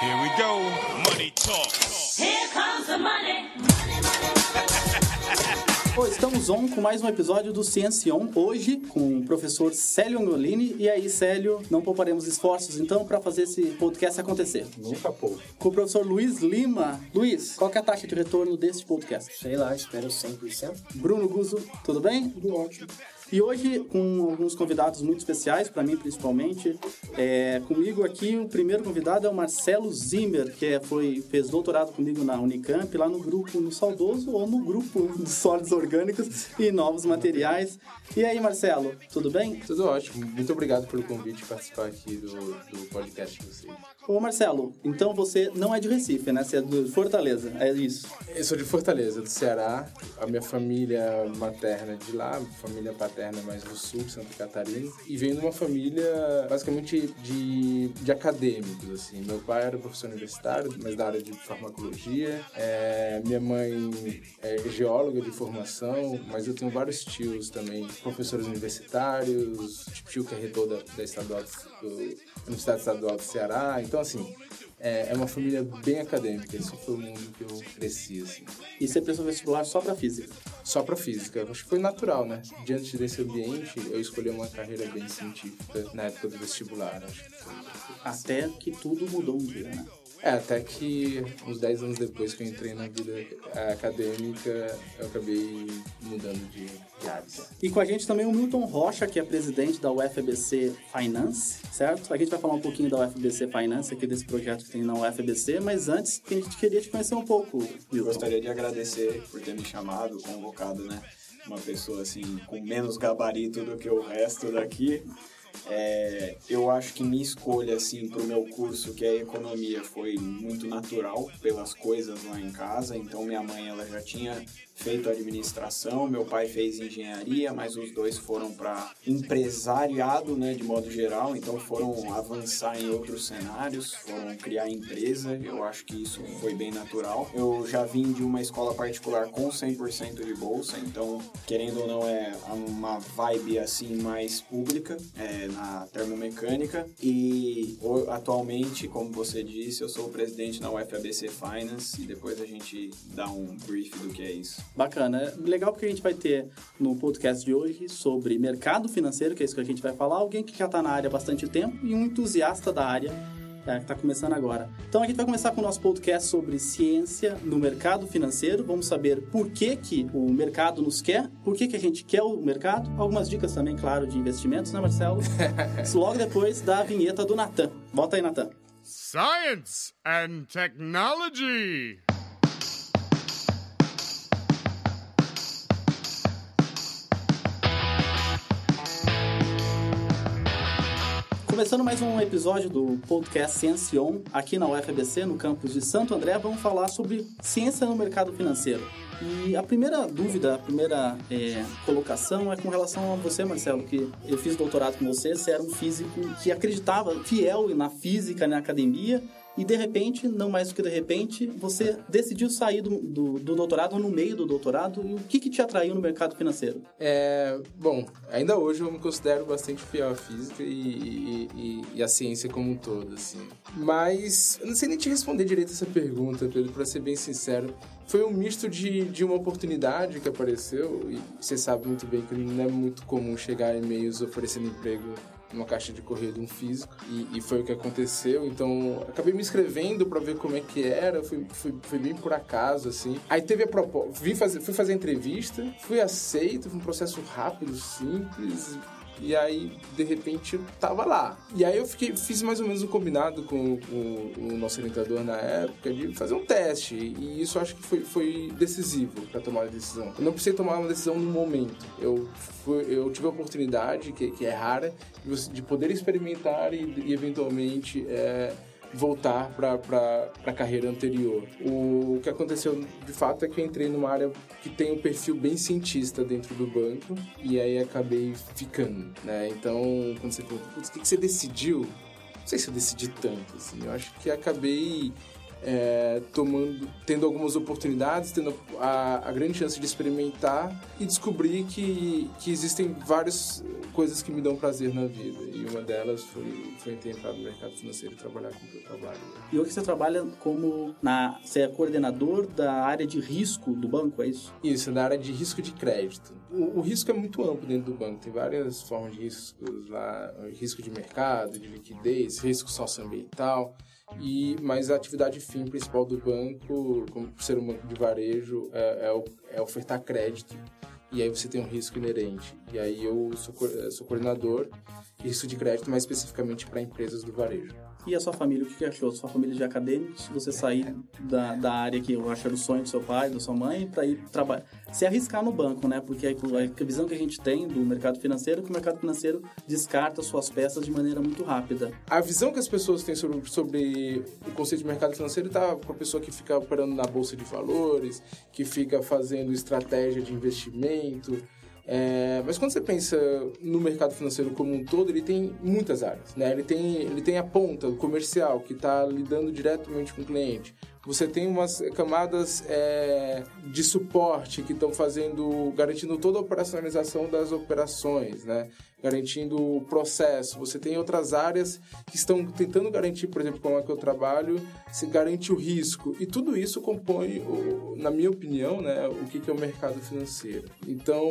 Here we go. Money talk. Here comes the money. Pô, estamos on com mais um episódio do Ciência On, hoje com o professor Célio Angolini. E aí, Célio, não pouparemos esforços então para fazer esse podcast acontecer. Nunca pouco. Com o professor Luiz Lima. Luiz, qual que é a taxa de retorno deste podcast? Sei lá, espero 100%. Bruno Guzzo, tudo bem? Tudo ótimo. E hoje, com alguns convidados muito especiais, para mim principalmente, é, comigo aqui o primeiro convidado é o Marcelo Zimmer, que é, foi, fez doutorado comigo na Unicamp, lá no grupo no Saudoso ou no grupo de sólidos orgânicos e novos materiais. E aí, Marcelo, tudo bem? Tudo ótimo. Muito obrigado pelo convite de participar aqui do, do podcast de vocês. Ô Marcelo, então você não é de Recife, né? Você é de Fortaleza, é isso. Eu sou de Fortaleza, do Ceará. A minha família materna é de lá, família paterna mais do sul, Santa Catarina. E venho de uma família basicamente de, de acadêmicos, assim. Meu pai era professor universitário, mas da área de farmacologia. É, minha mãe é geóloga de formação, mas eu tenho vários tios também, professores universitários, tio que é reitor da, da estadual do, Universidade Estadual do Ceará. Então, assim, é, é uma família bem acadêmica. Esse foi o mundo que eu cresci, assim. E você prestou vestibular só para física? Só para física. Acho que foi natural, né? Diante desse ambiente, eu escolhi uma carreira bem científica na época do vestibular. Acho que foi. Até que tudo mudou um dia, né? É, até que uns 10 anos depois que eu entrei na vida acadêmica, eu acabei mudando de, área. E com a gente também o Milton Rocha, que é presidente da UFBC Finance, certo? A gente vai falar um pouquinho da UFBC Finance, aqui desse projeto que tem na UFBC, mas antes a gente queria te conhecer um pouco, Milton. Gostaria de agradecer por ter me chamado, convocado, né? Uma pessoa assim com menos gabarito do que o resto daqui. É, eu acho que minha escolha assim para o meu curso que é economia foi muito natural pelas coisas lá em casa. Então minha mãe ela já tinha feito administração meu pai fez engenharia mas os dois foram para empresariado né de modo geral então foram avançar em outros cenários foram criar empresa eu acho que isso foi bem natural eu já vim de uma escola particular com 100% de bolsa então querendo ou não é uma vibe assim mais pública é, na termomecânica e atualmente, como você disse, eu sou o presidente na UFABC Finance e depois a gente dá um brief do que é isso. Bacana. Legal porque a gente vai ter no podcast de hoje sobre mercado financeiro, que é isso que a gente vai falar, alguém que já está na área há bastante tempo e um entusiasta da área é, que está começando agora. Então a gente vai começar com o nosso podcast sobre ciência no mercado financeiro. Vamos saber por que, que o mercado nos quer, por que, que a gente quer o mercado. Algumas dicas também, claro, de investimentos, né, Marcelo? Logo depois da vinheta do Natan. Volta aí, Natan. Science and technology. Começando mais um episódio do podcast Ciencion, aqui na UFBC, no campus de Santo André, vamos falar sobre ciência no mercado financeiro. E a primeira dúvida, a primeira é, colocação é com relação a você, Marcelo, que eu fiz doutorado com você, você era um físico que acreditava fiel na física, na academia, e de repente, não mais do que de repente, você decidiu sair do, do, do doutorado no meio do doutorado. E o que, que te atraiu no mercado financeiro? É, bom, ainda hoje eu me considero bastante fiel à física e, e, e, à ciência como um todo, assim. Mas eu não sei nem te responder direito essa pergunta, Pedro, para ser bem sincero. Foi um misto de, de uma oportunidade que apareceu, e você sabe muito bem que não é muito comum chegar e-mails oferecendo emprego numa caixa de correio de um físico e, e, foi o que aconteceu. Então, acabei me inscrevendo para ver como é que era, fui, fui, fui, bem por acaso, assim. Aí teve a proposta, vim fazer, fui fazer a entrevista, fui aceito, foi um processo rápido, simples, e aí, de repente, eu tava lá. E aí eu fiquei, fiz mais ou menos um combinado com, o nosso orientador na época de fazer um teste. E isso acho que foi, foi decisivo para tomar a decisão. Eu não precisei tomar uma decisão no momento. Eu, fui, eu tive a oportunidade, que, que é rara, de, de poder experimentar e, e eventualmente. É, voltar para a carreira anterior. O que aconteceu de fato é que eu entrei numa área que tem um perfil bem cientista dentro do banco e aí acabei ficando, né? Então, quando você pergunta, o que, que você decidiu? Não sei se eu decidi tanto, assim, eu acho que acabei é, tomando, tendo algumas oportunidades, tendo a, a, grande chance de experimentar e descobrir que, que existem várias coisas que me dão prazer na vida. E uma delas foi, foi ter entrado no mercado financeiro e trabalhar com o que eu trabalho. E hoje você trabalha como na, você é coordenador da área de risco do banco, é isso? Isso, na área de risco de crédito. O, o risco é muito amplo dentro do banco, tem várias formas de riscos lá, risco de mercado, de liquidez, risco socioambiental. E, mas a atividade fim principal do banco, como ser um banco de varejo, é, é, é ofertar crédito. E aí você tem um risco inerente. E aí eu sou, sou coordenador risco de crédito, mais especificamente para empresas do varejo. E a sua família, o que achou? Sua família de acadêmicos, você sair da, da área que eu acho era o sonho do seu pai, da sua mãe, para ir trabalhar. Se arriscar no banco, né? Porque a visão que a gente tem do mercado financeiro é que o mercado financeiro descarta suas peças de maneira muito rápida. A visão que as pessoas têm sobre, sobre o conceito de mercado financeiro está com a pessoa que fica operando na bolsa de valores, que fica fazendo estratégia de investimento é, mas quando você pensa no mercado financeiro como um todo, ele tem muitas áreas. Né? Ele, tem, ele tem a ponta, comercial, que está lidando diretamente com o cliente. Você tem umas camadas é, de suporte que estão fazendo, garantindo toda a operacionalização das operações, né? Garantindo o processo. Você tem outras áreas que estão tentando garantir, por exemplo, como é que eu trabalho, se garante o risco. E tudo isso compõe, na minha opinião, né, o que é o mercado financeiro. Então,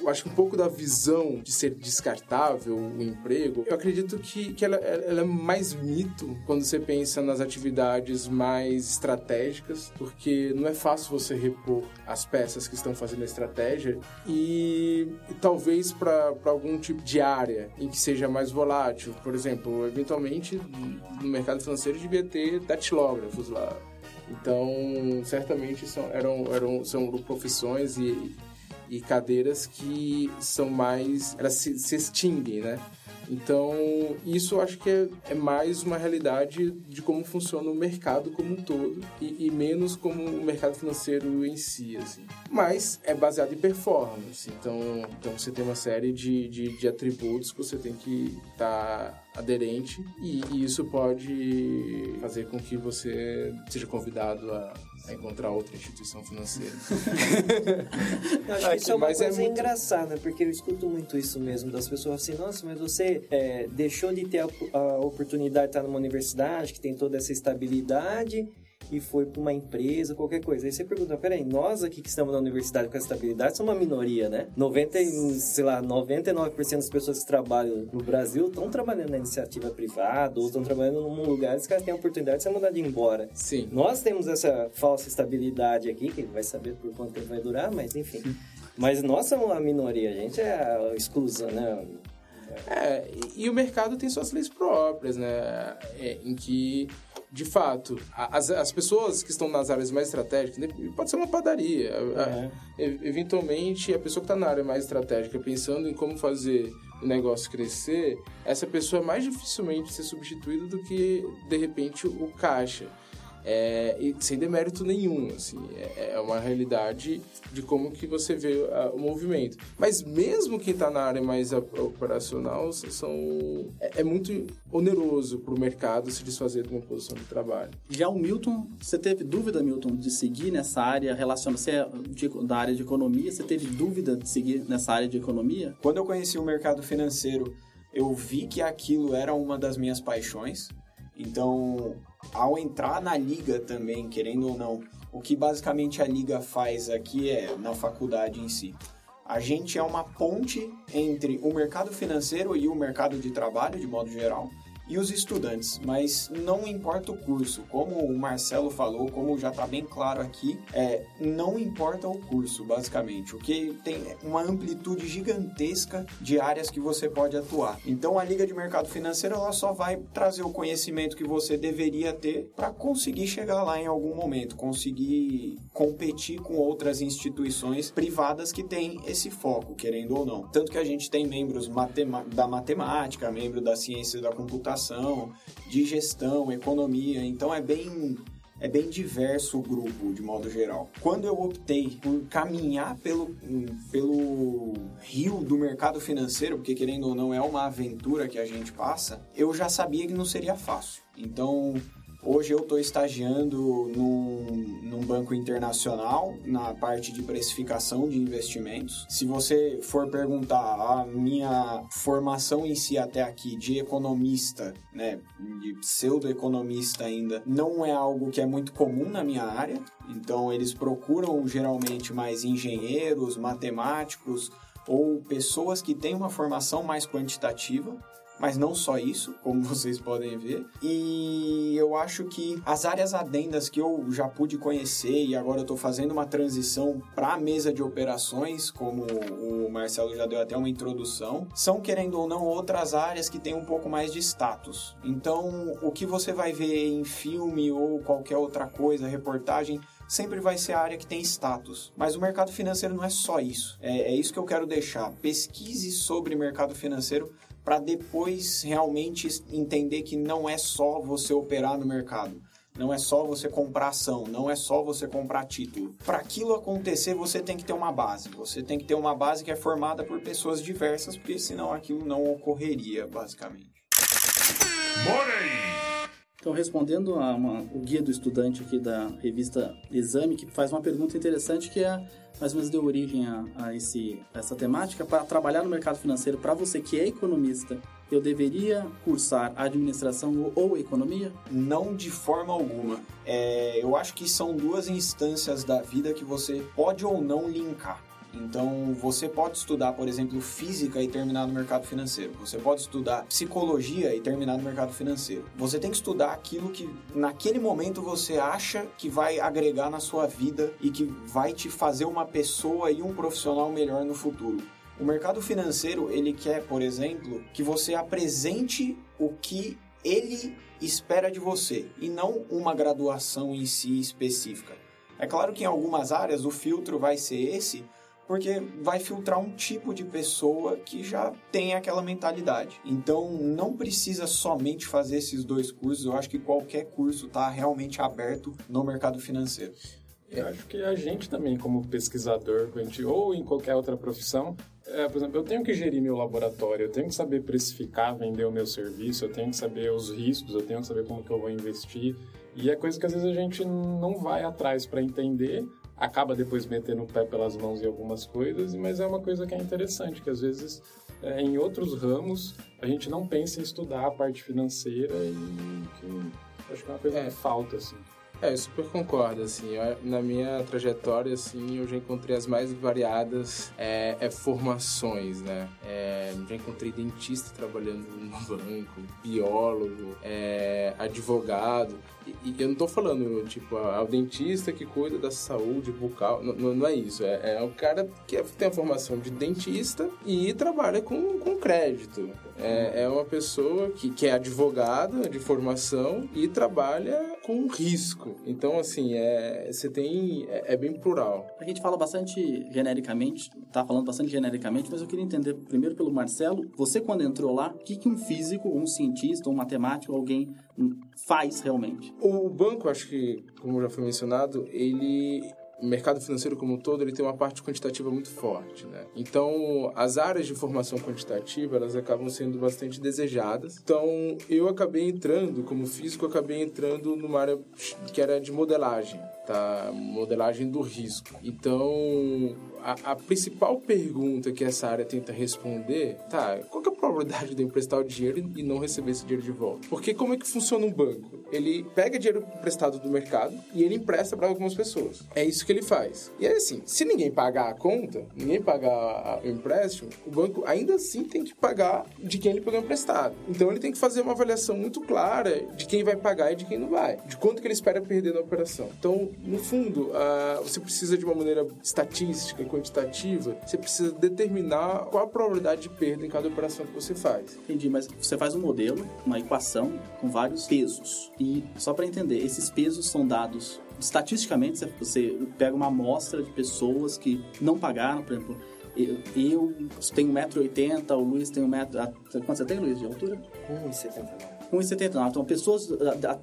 eu acho que um pouco da visão de ser descartável o emprego, eu acredito que, que ela, ela é mais mito quando você pensa nas atividades mais estratégicas, porque não é fácil você repor as peças que estão fazendo a estratégia e, e talvez para algum tipo de área em que seja mais volátil, por exemplo, eventualmente no mercado financeiro devia ter datilógrafos lá. Então, certamente são, eram, eram, são profissões e, e cadeiras que são mais. elas se, se extinguem, né? Então, isso eu acho que é, é, mais uma realidade de como funciona o mercado como um todo e, e, menos como o mercado financeiro em si, assim. Mas é baseado em performance, então, então você tem uma série de, de, de atributos que você tem que estar tá aderente e, e, isso pode fazer com que você seja convidado a, a encontrar outra instituição financeira. eu acho que isso é uma mas é coisa é muito... engraçada, porque eu escuto muito isso mesmo das pessoas assim, nossa, mas você é, deixou de ter a, a oportunidade de estar numa universidade que tem toda essa estabilidade e foi para uma empresa, qualquer coisa. Aí você pergunta, peraí, nós aqui que estamos na universidade com essa estabilidade somos uma minoria, né? 90, sei lá, 99% das pessoas que trabalham no Brasil estão trabalhando na iniciativa privada ou estão trabalhando num lugar que têm a oportunidade de ser mandado embora. Sim. Nós temos essa falsa estabilidade aqui, que vai saber por quanto tempo vai durar, mas enfim. Mas nós somos a minoria, a gente é a exclusão, né? É, e o mercado tem suas leis próprias, né? É, em que de fato, as, as pessoas que estão nas áreas mais estratégicas, né, pode ser uma padaria. Uhum. Eventualmente, a pessoa que está na área mais estratégica, pensando em como fazer o negócio crescer, essa pessoa é mais dificilmente ser substituída do que, de repente, o caixa. É, e sem demérito nenhum, assim, é, é, uma realidade de como que você vê a, o movimento. Mas mesmo quem está na área mais operacional, são, é, é muito oneroso para o mercado se desfazer de uma posição de trabalho. Já o Milton, você teve dúvida, Milton, de seguir nessa área relacionada, você é de, da área de economia, você teve dúvida de seguir nessa área de economia? Quando eu conheci o mercado financeiro, eu vi que aquilo era uma das minhas paixões, então ao entrar na liga também, querendo ou não, o que basicamente a liga faz aqui é na faculdade em si. A gente é uma ponte entre o mercado financeiro e o mercado de trabalho, de modo geral, e os estudantes, mas não importa o curso, como o Marcelo falou, como já está bem claro aqui, é, não importa o curso, basicamente, o que tem uma amplitude gigantesca de áreas que você pode atuar. Então a Liga de Mercado Financeiro ela só vai trazer o conhecimento que você deveria ter para conseguir chegar lá em algum momento, conseguir competir com outras instituições privadas que têm esse foco, querendo ou não. Tanto que a gente tem membros da matemática, membro da ciência da computação administração, de gestão, economia. Então é bem é bem diverso o grupo de modo geral. Quando eu optei por caminhar pelo, pelo rio do mercado financeiro, porque querendo ou não é uma aventura que a gente passa, eu já sabia que não seria fácil. Então Hoje eu estou estagiando num, num banco internacional na parte de precificação de investimentos. Se você for perguntar a minha formação em si até aqui de economista, né, de pseudo-economista ainda, não é algo que é muito comum na minha área. Então eles procuram geralmente mais engenheiros, matemáticos ou pessoas que têm uma formação mais quantitativa mas não só isso, como vocês podem ver. E eu acho que as áreas adendas que eu já pude conhecer e agora eu estou fazendo uma transição para a mesa de operações, como o Marcelo já deu até uma introdução, são querendo ou não outras áreas que têm um pouco mais de status. Então, o que você vai ver em filme ou qualquer outra coisa, reportagem, sempre vai ser a área que tem status. Mas o mercado financeiro não é só isso. É, é isso que eu quero deixar. Pesquise sobre mercado financeiro para depois realmente entender que não é só você operar no mercado. Não é só você comprar ação, não é só você comprar título. Para aquilo acontecer, você tem que ter uma base. Você tem que ter uma base que é formada por pessoas diversas, porque senão aquilo não ocorreria, basicamente. Money! Então, respondendo a uma, o guia do estudante aqui da revista Exame, que faz uma pergunta interessante que é mais ou menos deu origem a, a, esse, a essa temática. Para trabalhar no mercado financeiro, para você que é economista, eu deveria cursar administração ou economia? Não de forma alguma. É, eu acho que são duas instâncias da vida que você pode ou não linkar. Então, você pode estudar, por exemplo, física e terminar no mercado financeiro. Você pode estudar psicologia e terminar no mercado financeiro. Você tem que estudar aquilo que naquele momento você acha que vai agregar na sua vida e que vai te fazer uma pessoa e um profissional melhor no futuro. O mercado financeiro, ele quer, por exemplo, que você apresente o que ele espera de você e não uma graduação em si específica. É claro que em algumas áreas o filtro vai ser esse, porque vai filtrar um tipo de pessoa que já tem aquela mentalidade. Então, não precisa somente fazer esses dois cursos. Eu acho que qualquer curso está realmente aberto no mercado financeiro. Eu acho que a gente também, como pesquisador, ou em qualquer outra profissão, é, por exemplo, eu tenho que gerir meu laboratório, eu tenho que saber precificar, vender o meu serviço, eu tenho que saber os riscos, eu tenho que saber como que eu vou investir. E é coisa que às vezes a gente não vai atrás para entender, acaba depois metendo o pé pelas mãos em algumas coisas, mas é uma coisa que é interessante, que às vezes é, em outros ramos a gente não pensa em estudar a parte financeira e que acho que é uma coisa é. que falta, assim. É, eu super concordo, assim, eu, na minha trajetória, assim, eu já encontrei as mais variadas é, é formações, né? É, já encontrei dentista trabalhando no banco, biólogo, é, advogado, e, eu não tô falando, tipo, é o dentista que cuida da saúde bucal. Não, não é isso. É, é o cara que tem a formação de dentista e trabalha com, com crédito. É, é uma pessoa que, que é advogada de formação e trabalha com risco. Então, assim, é, você tem. É, é bem plural. A gente fala bastante genericamente, tá falando bastante genericamente, mas eu queria entender primeiro pelo Marcelo. Você, quando entrou lá, o que, que um físico, um cientista, um matemático, alguém faz realmente? O banco, acho que, como já foi mencionado, ele o mercado financeiro como um todo ele tem uma parte quantitativa muito forte, né? Então, as áreas de formação quantitativa, elas acabam sendo bastante desejadas. Então, eu acabei entrando, como físico, acabei entrando numa área que era de modelagem, tá? Modelagem do risco. Então, a, a, principal pergunta que essa área tenta responder, tá, qual é a probabilidade de eu emprestar o dinheiro e não receber esse dinheiro de volta? Porque como é que funciona um banco? Ele pega dinheiro emprestado do mercado e ele empresta para algumas pessoas. É isso que ele faz. E é assim, se ninguém pagar a conta, ninguém pagar o empréstimo, o banco ainda assim tem que pagar de quem ele pegou emprestado. Então ele tem que fazer uma avaliação muito clara de quem vai pagar e de quem não vai, de quanto que ele espera perder na operação. Então, no fundo, uh, você precisa de uma maneira estatística quantitativa, você precisa determinar qual a probabilidade de perda em cada operação que você faz. Entendi, mas você faz um modelo, uma equação com vários pesos. E só para entender, esses pesos são dados estatisticamente, você pega uma amostra de pessoas que não pagaram, por exemplo, eu, eu tenho 1,80m, o Luiz tem 1m. Quanto você tem, Luiz, de altura? 1,79m. 1,79. Então, pessoas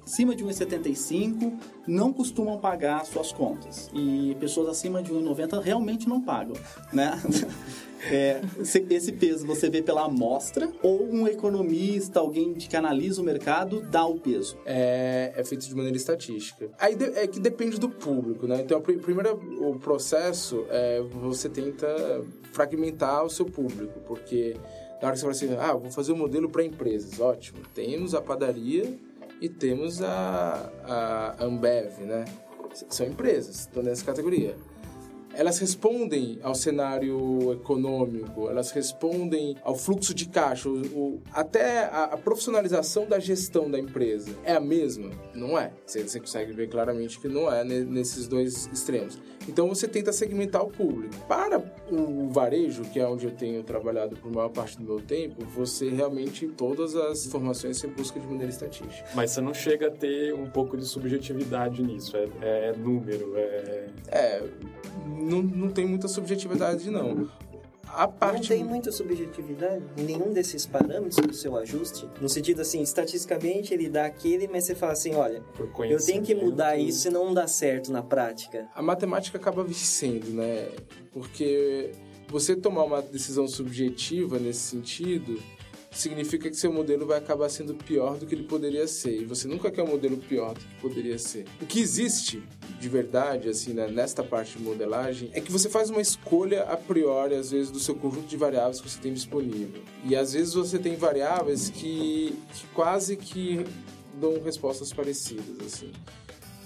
acima de 1,75 não costumam pagar suas contas. E pessoas acima de 1,90 realmente não pagam, né? É, esse peso você vê pela amostra ou um economista, alguém que analisa o mercado, dá o peso? É, é feito de maneira estatística. Aí é que depende do público, né? Então, primeiro o processo é você tenta fragmentar o seu público, porque na hora que você fala assim, ah, vou fazer um modelo para empresas, ótimo. Temos a padaria e temos a, a Ambev, né? São empresas, estão nessa categoria elas respondem ao cenário econômico, elas respondem ao fluxo de caixa, o, o, até a, a, profissionalização da gestão da empresa é a mesma? Não é. Você, você consegue ver claramente que não é nesses dois extremos. Então você tenta segmentar o público. Para o varejo, que é onde eu tenho trabalhado por maior parte do meu tempo, você realmente, todas as informações você busca de maneira estatística. Mas você não chega a ter um pouco de subjetividade nisso, é, é número, é... É, não, não tem muita subjetividade, não. A parte... Não tem muita subjetividade em nenhum desses parâmetros do seu ajuste? No sentido assim, estatisticamente ele dá aquele, mas você fala assim, olha, eu tenho que mudar isso se não dá certo na prática. A matemática acaba vencendo, né? Porque você tomar uma decisão subjetiva nesse sentido significa que seu modelo vai acabar sendo pior do que ele poderia ser. E você nunca quer um modelo pior do que poderia ser. O que existe de verdade, assim, né, nesta parte de modelagem, é que você faz uma escolha a priori, às vezes, do seu conjunto de variáveis que você tem disponível. E às vezes você tem variáveis que, que quase que dão respostas parecidas, assim.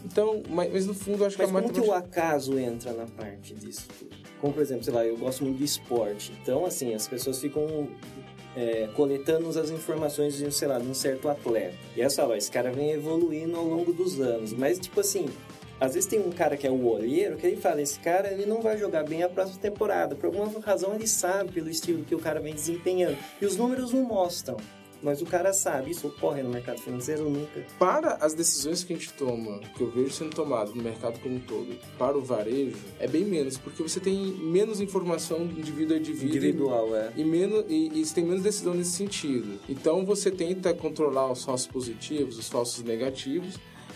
Então, mas, mas no fundo, acho mas que a matemática... como que o acaso entra na parte disso tudo? Como, por exemplo, sei lá, eu gosto muito de esporte. Então, assim, as pessoas ficam é, coletando as informações de, sei lá, de um certo atleta. E essa, ó, esse cara vem evoluindo ao longo dos anos. Mas, tipo assim, às vezes tem um cara que é o olheiro que ele fala, esse cara ele não vai jogar bem a próxima temporada. Por alguma razão ele sabe pelo estilo que o cara vem desempenhando. E os números não mostram. Mas o cara sabe, isso ocorre no mercado financeiro nunca. Para as decisões que a gente toma, que eu vejo sendo tomadas no mercado como um todo, para o varejo, é bem menos, porque você tem menos informação de indivíduo a indivíduo. Individual, e, é. E, menos, e, e você tem menos decisão nesse sentido. Então você tenta controlar os falsos positivos, os falsos negativos,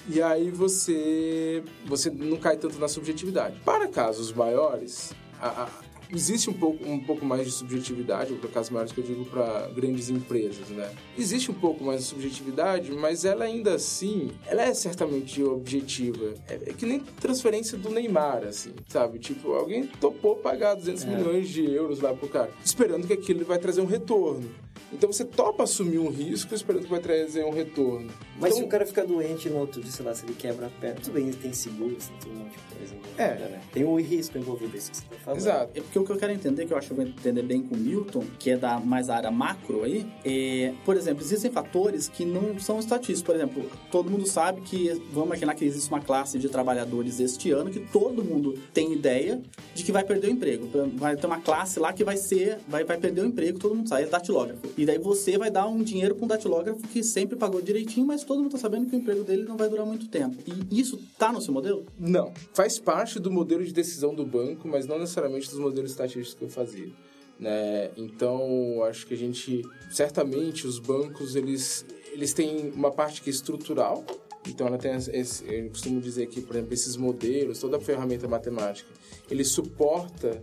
e aí você você não cai tanto na subjetividade. Para casos maiores, a, a, existe um pouco, um pouco mais de subjetividade, para casos maiores que eu digo para grandes empresas, né? Existe um pouco mais de subjetividade, mas ela ainda assim, ela é certamente objetiva. É, é que nem transferência do Neymar, assim, sabe? Tipo, alguém topou pagar 200 é. milhões de euros lá pro cara, esperando que aquilo vai trazer um retorno. Então você topa assumir um risco esperando que vai trazer um retorno. Mas então, se o cara ficar doente no outro dia, sei lá, se ele quebra a perna, tudo bem, ele tem seguro, tem um monte de coisa. É. Né? Tem um risco envolvido isso que você tá falando. Exato. É porque o que eu quero entender, que eu acho que eu vou entender bem com o Milton, que é da mais área macro aí, é, por exemplo, existem fatores que não são estatísticos. Por exemplo, todo mundo sabe que, vamos imaginar que existe uma classe de trabalhadores este ano que todo mundo tem ideia de que vai perder o emprego. Vai ter uma classe lá que vai ser, vai, vai perder o emprego, todo mundo sabe, é datilógrafo. E daí você vai dar um dinheiro para um datilógrafo que sempre pagou direitinho, mas todo mundo está sabendo que o emprego dele não vai durar muito tempo. E isso tá no seu modelo? Não. Faz parte do modelo de decisão do banco, mas não necessariamente dos modelos estatísticos que eu fazia. Né? Então, acho que a gente, certamente, os bancos, eles, eles têm uma parte que é estrutural, então ela tem esse, eu costumo dizer que, por exemplo, esses modelos, toda a ferramenta matemática, ele suporta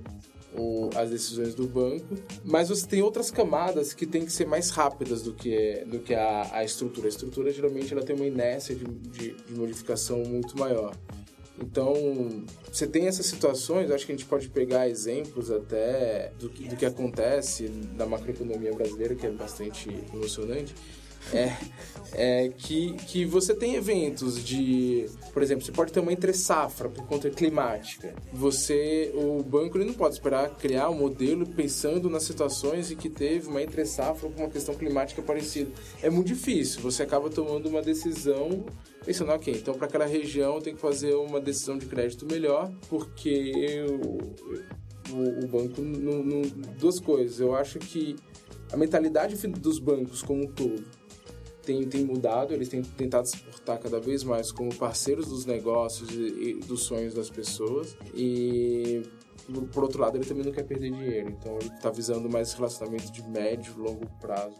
o, as decisões do banco, mas você tem outras camadas que tem que ser mais rápidas do que, do que a, a estrutura. A estrutura geralmente ela tem uma inércia de, de, de modificação muito maior. Então, você tem essas situações, acho que a gente pode pegar exemplos até do que, do que acontece na macroeconomia brasileira, que é bastante emocionante, é, é que, que você tem eventos de, por exemplo, você pode ter uma entre safra por conta climática. Você, o banco ele não pode esperar criar um modelo pensando nas situações em que teve uma entre safra com uma questão climática parecida. É muito difícil. Você acaba tomando uma decisão pensando, ok, então para aquela região tem que fazer uma decisão de crédito melhor, porque o, o, o banco, no, no, duas coisas. Eu acho que a mentalidade dos bancos como um todo tem, tem mudado, eles têm tentado se portar cada vez mais como parceiros dos negócios e, e dos sonhos das pessoas. E por outro lado, ele também não quer perder dinheiro, então ele está visando mais relacionamento de médio e longo prazo.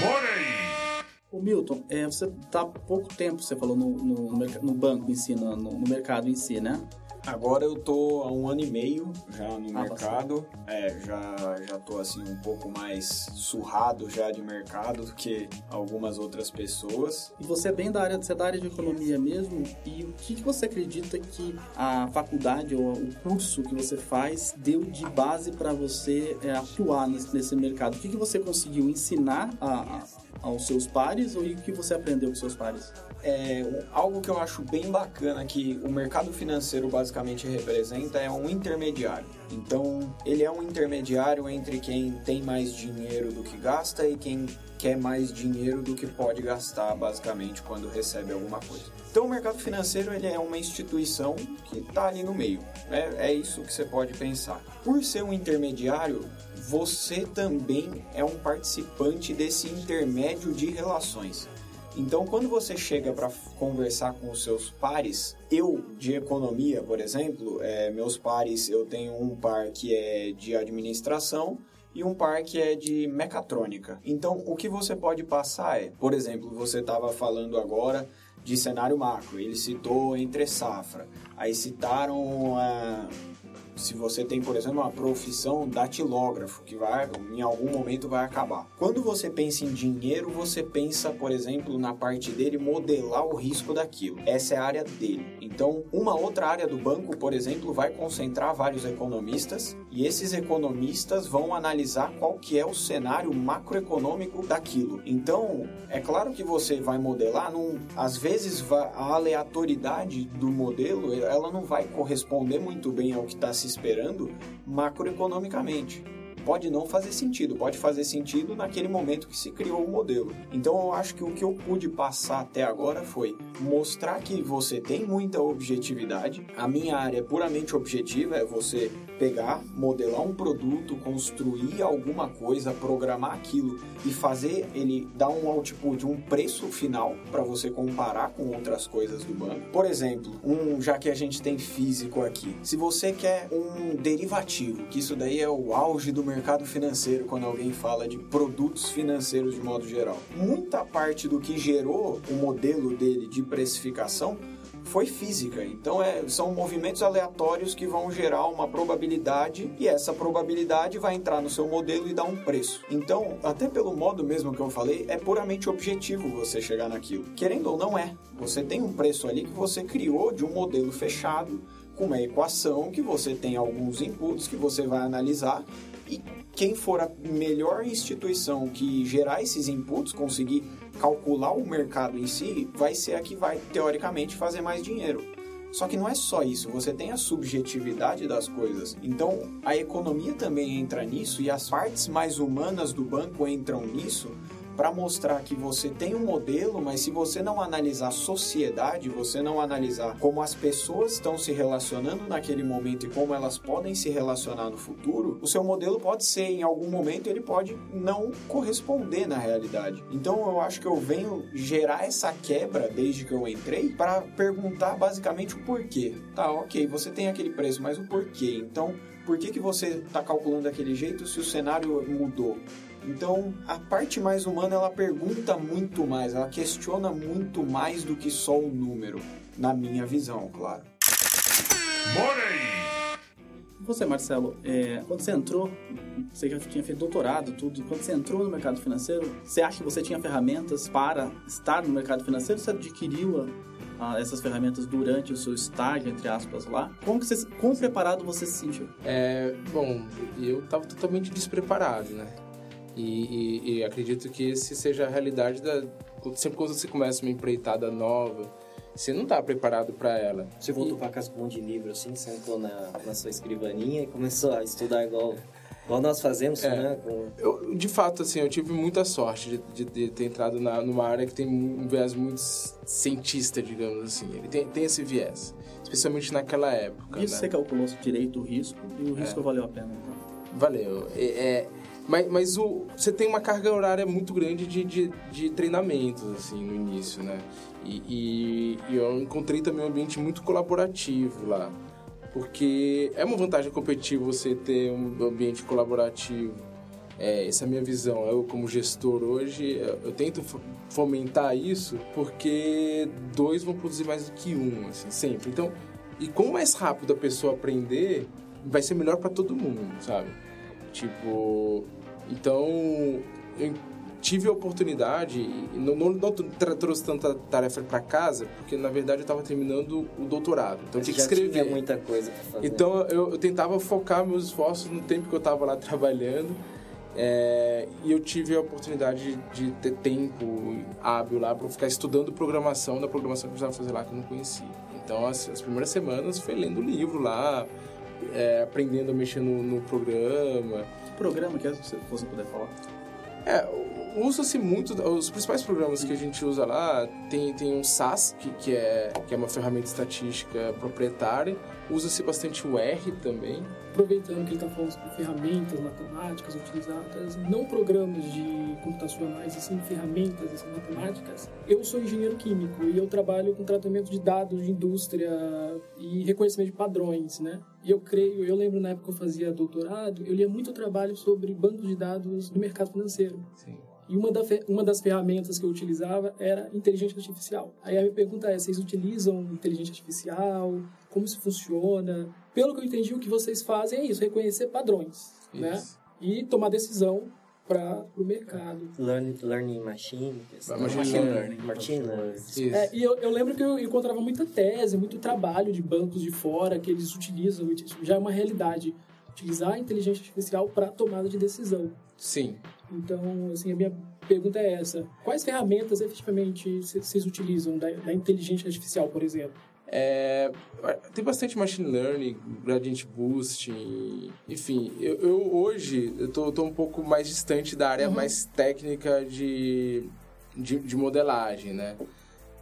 Money O Milton, é, você está há pouco tempo, você falou, no, no, no banco em si, no, no mercado em si, né? Agora eu tô há um ano e meio já no ah, mercado. É, já, já tô assim um pouco mais surrado já de mercado do que algumas outras pessoas. E você é bem da área, você é da área de economia mesmo? E o que, que você acredita que a faculdade ou o curso que você faz deu de base para você é, atuar nesse, nesse mercado? O que, que você conseguiu ensinar a, a, aos seus pares ou o que você aprendeu com seus pares? É, algo que eu acho bem bacana que o mercado financeiro basicamente representa é um intermediário. Então, ele é um intermediário entre quem tem mais dinheiro do que gasta e quem quer mais dinheiro do que pode gastar, basicamente, quando recebe alguma coisa. Então, o mercado financeiro ele é uma instituição que está ali no meio. É, é isso que você pode pensar. Por ser um intermediário, você também é um participante desse intermédio de relações. Então, quando você chega para conversar com os seus pares, eu de economia, por exemplo, é, meus pares, eu tenho um par que é de administração e um par que é de mecatrônica. Então, o que você pode passar é, por exemplo, você estava falando agora de cenário macro, ele citou entre safra, aí citaram a se você tem, por exemplo, uma profissão datilógrafo, que vai, em algum momento vai acabar. Quando você pensa em dinheiro, você pensa, por exemplo, na parte dele modelar o risco daquilo. Essa é a área dele. Então, uma outra área do banco, por exemplo, vai concentrar vários economistas e esses economistas vão analisar qual que é o cenário macroeconômico daquilo. Então, é claro que você vai modelar, num, às vezes a aleatoriedade do modelo, ela não vai corresponder muito bem ao que está se esperando macroeconomicamente pode não fazer sentido, pode fazer sentido naquele momento que se criou o modelo. Então eu acho que o que eu pude passar até agora foi mostrar que você tem muita objetividade. A minha área é puramente objetiva, é você pegar, modelar um produto, construir alguma coisa, programar aquilo e fazer ele dar um output, um preço final para você comparar com outras coisas do banco. Por exemplo, um já que a gente tem físico aqui, se você quer um derivativo, que isso daí é o auge do mercado financeiro quando alguém fala de produtos financeiros de modo geral. Muita parte do que gerou o modelo dele de precificação foi física. Então é, são movimentos aleatórios que vão gerar uma probabilidade e essa probabilidade vai entrar no seu modelo e dar um preço. Então, até pelo modo mesmo que eu falei, é puramente objetivo você chegar naquilo. Querendo ou não é. Você tem um preço ali que você criou de um modelo fechado com uma equação que você tem alguns inputs que você vai analisar e quem for a melhor instituição que gerar esses inputs, conseguir calcular o mercado em si, vai ser a que vai, teoricamente, fazer mais dinheiro. Só que não é só isso, você tem a subjetividade das coisas. Então, a economia também entra nisso e as partes mais humanas do banco entram nisso para mostrar que você tem um modelo, mas se você não analisar a sociedade, você não analisar como as pessoas estão se relacionando naquele momento e como elas podem se relacionar no futuro, o seu modelo pode ser, em algum momento, ele pode não corresponder na realidade. Então eu acho que eu venho gerar essa quebra desde que eu entrei para perguntar basicamente o porquê. Tá, ok, você tem aquele preço, mas o porquê? Então, por que, que você está calculando daquele jeito se o cenário mudou? Então, a parte mais humana ela pergunta muito mais, ela questiona muito mais do que só o número, na minha visão, claro. Money! Você, Marcelo, é, quando você entrou, você já tinha feito doutorado, tudo, quando você entrou no mercado financeiro, você acha que você tinha ferramentas para estar no mercado financeiro? Você adquiriu a, a, essas ferramentas durante o seu estágio, entre aspas, lá? Como, que você, como preparado você se sentiu? É, bom, eu estava totalmente despreparado, né? E, e, e, acredito que esse seja a realidade da. Sempre quando você começa uma empreitada nova, você não está preparado para ela. Você voltou para casa com um monte de livro assim, sentou na, na sua escrivaninha e começou a estudar igual. Igual nós fazemos, é, né? Com... Eu, de fato, assim, eu tive muita sorte de, de, de ter entrado na, numa área que tem um viés muito cientista, digamos assim. Ele tem, tem esse viés, especialmente naquela época. Isso né? você calculou direito o risco e o risco é. valeu a pena, então. Valeu. é, é mas, mas o, você tem uma carga horária muito grande de, de, de treinamentos, assim, no início, né? E, e, e, eu encontrei também um ambiente muito colaborativo lá. Porque é uma vantagem competitiva você ter um ambiente colaborativo. É, essa é a minha visão. Eu, como gestor hoje, eu, eu tento fomentar isso porque dois vão produzir mais do que um, assim, sempre. Então, e quanto mais rápido a pessoa aprender, vai ser melhor para todo mundo, sabe? Tipo, então eu tive a oportunidade, não, não, não trouxe tanta tarefa para casa, porque na verdade eu estava terminando o doutorado, então eu tinha que escrever. Tinha muita coisa pra fazer. Então eu, eu tentava focar meus esforços no tempo que eu estava lá trabalhando. É, e eu tive a oportunidade de, de ter tempo hábil lá para ficar estudando programação da programação que eu precisava fazer lá que eu não conhecia. Então as, as primeiras semanas foi lendo livro lá, é, aprendendo a mexer no, no programa. Que programa que é, se você puder falar? É, usa-se muito, os principais programas que a gente usa lá, tem, tem um SAS, que, que, é, que é uma ferramenta estatística proprietária, usa-se bastante o R também. Aproveitando que ele está falando sobre ferramentas matemáticas utilizadas, não programas de computacionais, e sim ferramentas assim, matemáticas, eu sou engenheiro químico e eu trabalho com tratamento de dados de indústria e reconhecimento de padrões, né? E eu creio, eu lembro na época que eu fazia doutorado, eu lia muito trabalho sobre bancos de dados do mercado financeiro. Sim. E uma, da, uma das ferramentas que eu utilizava era inteligência artificial. Aí a minha pergunta é: vocês utilizam inteligência artificial? Como isso funciona? Pelo que eu entendi, o que vocês fazem é isso: reconhecer padrões, né? isso. né? E tomar decisão para o mercado. Learning, learning machine. Machine, machine learning. Machine learning. É, e eu, eu, lembro que eu encontrava muita tese, muito trabalho de bancos de fora que eles utilizam, já é uma realidade, utilizar a inteligência artificial para tomada de decisão. Sim. Então, assim, a minha pergunta é essa. Quais ferramentas efetivamente vocês utilizam da, da inteligência artificial, por exemplo? É, tem bastante machine learning, gradient boost, enfim. Eu, eu hoje eu tô, tô, um pouco mais distante da área uhum. mais técnica de, de, de, modelagem, né?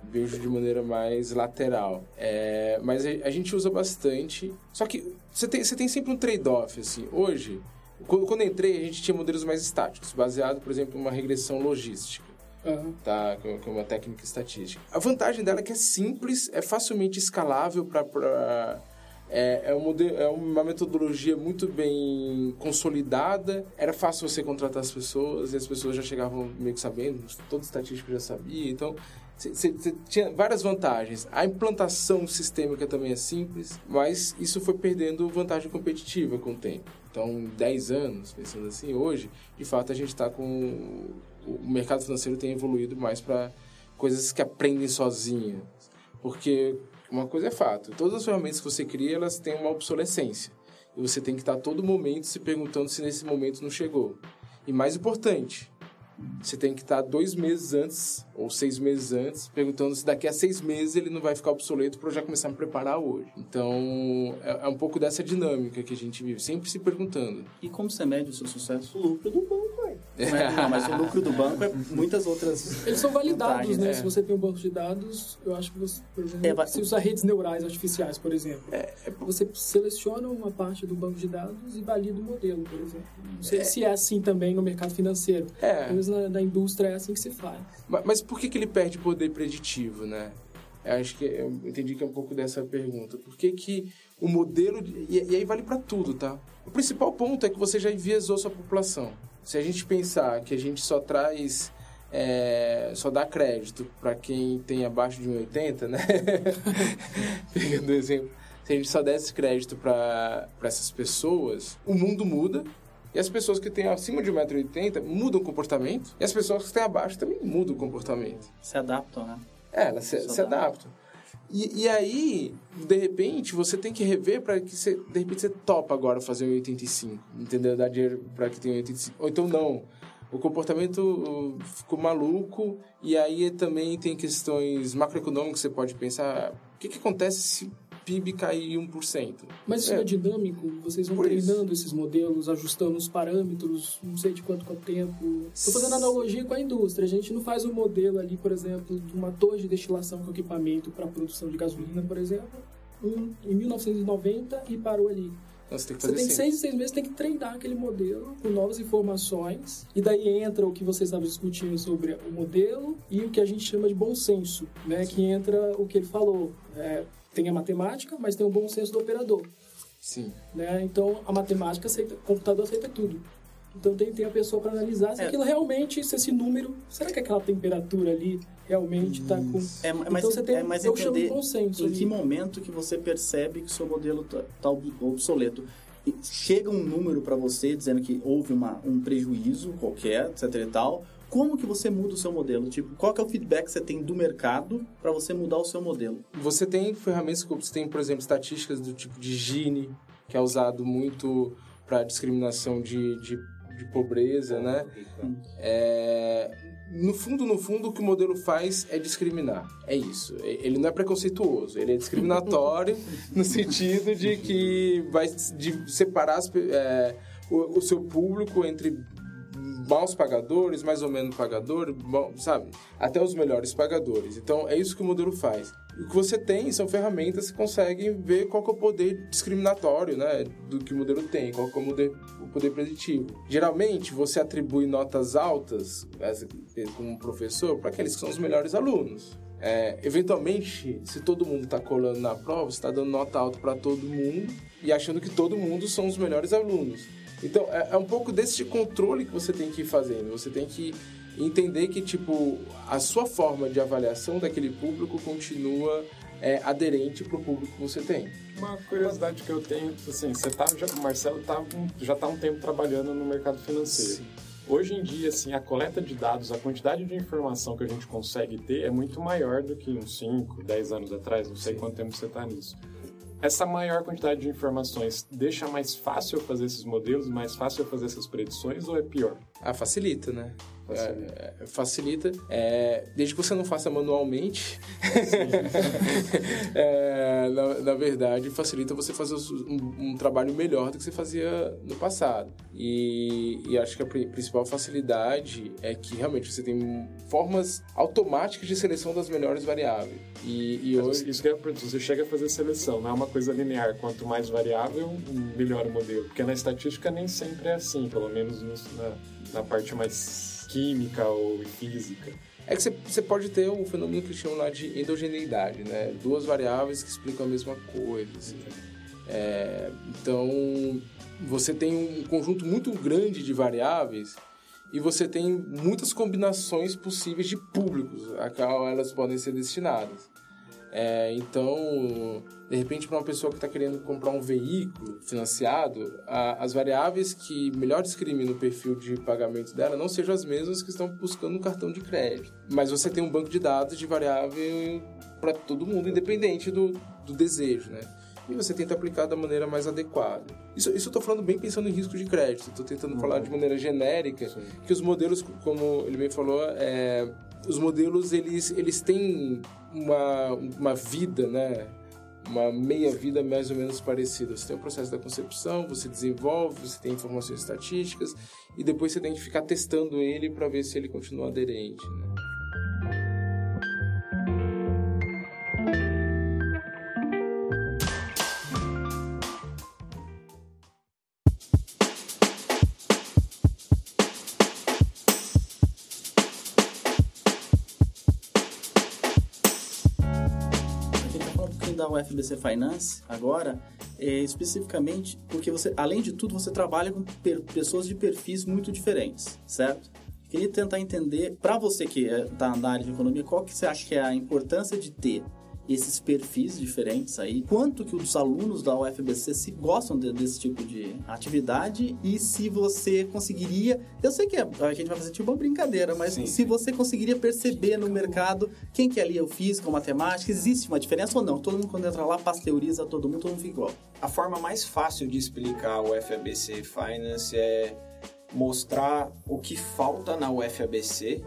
Vejo de maneira mais lateral. É, mas a, a, gente usa bastante. Só que você tem, você tem sempre um trade-off, assim. Hoje, quando, quando entrei, a gente tinha modelos mais estáticos, baseado, por exemplo, em uma regressão logística. Uhum. Tá, que é uma técnica estatística. A vantagem dela é que é simples, é facilmente escalável para é, é, um modelo, é uma metodologia muito bem consolidada. Era fácil você contratar as pessoas e as pessoas já chegavam meio que sabendo, todo estatístico já sabia. Então, você tinha várias vantagens. A implantação sistêmica também é simples, mas isso foi perdendo vantagem competitiva com o tempo. Então, 10 anos, pensando assim, hoje, de fato, a gente está com o mercado financeiro tem evoluído mais para coisas que aprendem sozinhas. Porque uma coisa é fato, todas as ferramentas que você cria, elas têm uma obsolescência. E você tem que estar a todo momento se perguntando se nesse momento não chegou. E mais importante, você tem que estar dois meses antes ou seis meses antes, perguntando se daqui a seis meses ele não vai ficar obsoleto para eu já começar a me preparar hoje. Então, é, é, um pouco dessa dinâmica que a gente vive, sempre se perguntando. E como você mede o seu sucesso? O lucro do banco, é, não, mas o lucro do banco é muitas outras. Eles são validados, né? É. Se você tem um banco de dados, eu acho que você, por exemplo, é, se usar redes neurais artificiais, por exemplo, é, é você seleciona uma parte do banco de dados e valida o modelo, por exemplo. Não sei se é assim também no mercado financeiro. É. Talvez na, na indústria é assim que se faz. Mas, mas por que, que ele perde poder preditivo, né? Eu acho que eu entendi que é um pouco dessa pergunta. Por que, que o modelo. De, e, e aí vale para tudo, tá? O principal ponto é que você já enviesou sua população. Se a gente pensar que a gente só traz. É, só dá crédito para quem tem abaixo de 1,80, né? Pegando o exemplo. Se a gente só desse crédito para essas pessoas, o mundo muda. E as pessoas que têm acima de 1,80m mudam o comportamento. E as pessoas que têm abaixo também mudam o comportamento. Se adaptam, né? É, elas se, se adaptam. E, e, aí, de repente, você tem que rever para que você, de repente, você topa agora fazer um 85, entendeu? Dar dinheiro para que tenha um 85. Ou então não. O comportamento ficou maluco e aí também tem questões macroeconômicas que você pode pensar. O que, que acontece se PIB cair 1%. Mas isso é, é dinâmico? Vocês vão Por treinando isso. esses modelos, ajustando os parâmetros, não sei de quanto, quanto tempo. Estou fazendo analogia com a indústria. A gente não faz um modelo ali, por exemplo, de uma torre de destilação com equipamento para produção de gasolina, por exemplo, um, em 1990 e parou ali. Então, você tem, que você tem seis, seis meses, tem que treinar aquele modelo com novas informações. E daí entra o que vocês estavam discutindo sobre o modelo e o que a gente chama de bom senso, né? Que entra o que ele falou. É, tem a matemática, mas tem o bom senso do operador. Sim. Né? Então, a matemática aceita, o computador aceita tudo. Então tem, tem a pessoa para analisar se é. aquilo realmente, se esse número, será que aquela temperatura ali realmente está com. É, então mas, você tem, é, mas eu entender consenso em ali. que momento que você percebe que o seu modelo está tá obsoleto. Chega um número para você dizendo que houve uma, um prejuízo qualquer, etc e tal. Como que você muda o seu modelo? Tipo, qual que é o feedback que você tem do mercado para você mudar o seu modelo? Você tem ferramentas, você tem, por exemplo, estatísticas do tipo de Gini, que é usado muito para discriminação de, de de pobreza, né? É, no fundo, no fundo, o que o modelo faz é discriminar. É isso. Ele não é preconceituoso, ele é discriminatório no sentido de que vai de separar as, é, o, o, seu público entre maus pagadores, mais ou menos pagadores, sabe? Até os melhores pagadores. Então, é isso que o modelo faz. O que você tem são ferramentas que conseguem ver qual é o poder discriminatório, né, do que o modelo tem, qual é o poder, o poder preditivo. Geralmente, você atribui notas altas como professor para aqueles que são os melhores alunos. É, eventualmente, se todo mundo está colando na prova, você está dando nota alta para todo mundo e achando que todo mundo são os melhores alunos. Então, é, é um pouco desse controle que você tem que ir fazendo. Você tem que entender que, tipo, a sua forma de avaliação daquele público continua é, aderente para o público que você tem. Uma curiosidade que eu tenho, assim, você tá, já, o Marcelo tá, já está um tempo trabalhando no mercado financeiro. Sim. Hoje em dia, assim, a coleta de dados, a quantidade de informação que a gente consegue ter é muito maior do que uns 5, 10 anos atrás, não sei Sim. quanto tempo você está nisso. Essa maior quantidade de informações deixa mais fácil fazer esses modelos, mais fácil fazer essas predições ou é pior? Ah, facilita, né? Facilita. É, facilita é, desde que você não faça manualmente. é, na, na, verdade, facilita você fazer um, um, trabalho melhor do que você fazia no passado. E, e, acho que a principal facilidade é que realmente você tem formas automáticas de seleção das melhores variáveis. E, e hoje... Isso que é você chega a fazer seleção, não é uma coisa linear. Quanto mais variável, melhor o modelo. Porque na estatística nem sempre é assim, pelo menos na, na parte mais química ou física. É que você pode ter um fenômeno que chamam lá de endogeneidade, né? Duas variáveis que explicam a mesma coisa. Assim. É, então, você tem um conjunto muito grande de variáveis e você tem muitas combinações possíveis de públicos a qual elas podem ser destinadas. É, então, de repente, para uma pessoa que está querendo comprar um veículo financiado, a, as variáveis que melhor discriminam o perfil de pagamento dela não sejam as mesmas que estão buscando um cartão de crédito. Mas você tem um banco de dados de variável para todo mundo, independente do, do desejo, né? e você tenta aplicar da maneira mais adequada. Isso, isso eu estou falando bem pensando em risco de crédito, estou tentando uhum. falar de maneira genérica, Sim. que os modelos, como ele bem falou, é, os modelos eles, eles têm uma, uma vida, né? Uma meia-vida mais ou menos parecida. Você tem o processo da concepção, você desenvolve, você tem informações estatísticas e depois você tem que ficar testando ele para ver se ele continua aderente. Né? FBC Finance agora, é, especificamente porque você, além de tudo, você trabalha com pessoas de perfis muito diferentes, certo? Queria tentar entender, para você que está é, na área de economia, qual que você acha que é a importância de ter esses perfis diferentes aí, quanto que os alunos da UFBC se gostam de, desse tipo de atividade e se você conseguiria, eu sei que é, a gente vai fazer tipo uma brincadeira, mas Sim. se você conseguiria perceber no mercado quem que ali é o físico, a matemática, existe uma diferença ou não? Todo mundo quando entra lá pasteuriza todo mundo, todo mundo fica igual. A forma mais fácil de explicar o UFABC Finance é mostrar o que falta na UFABC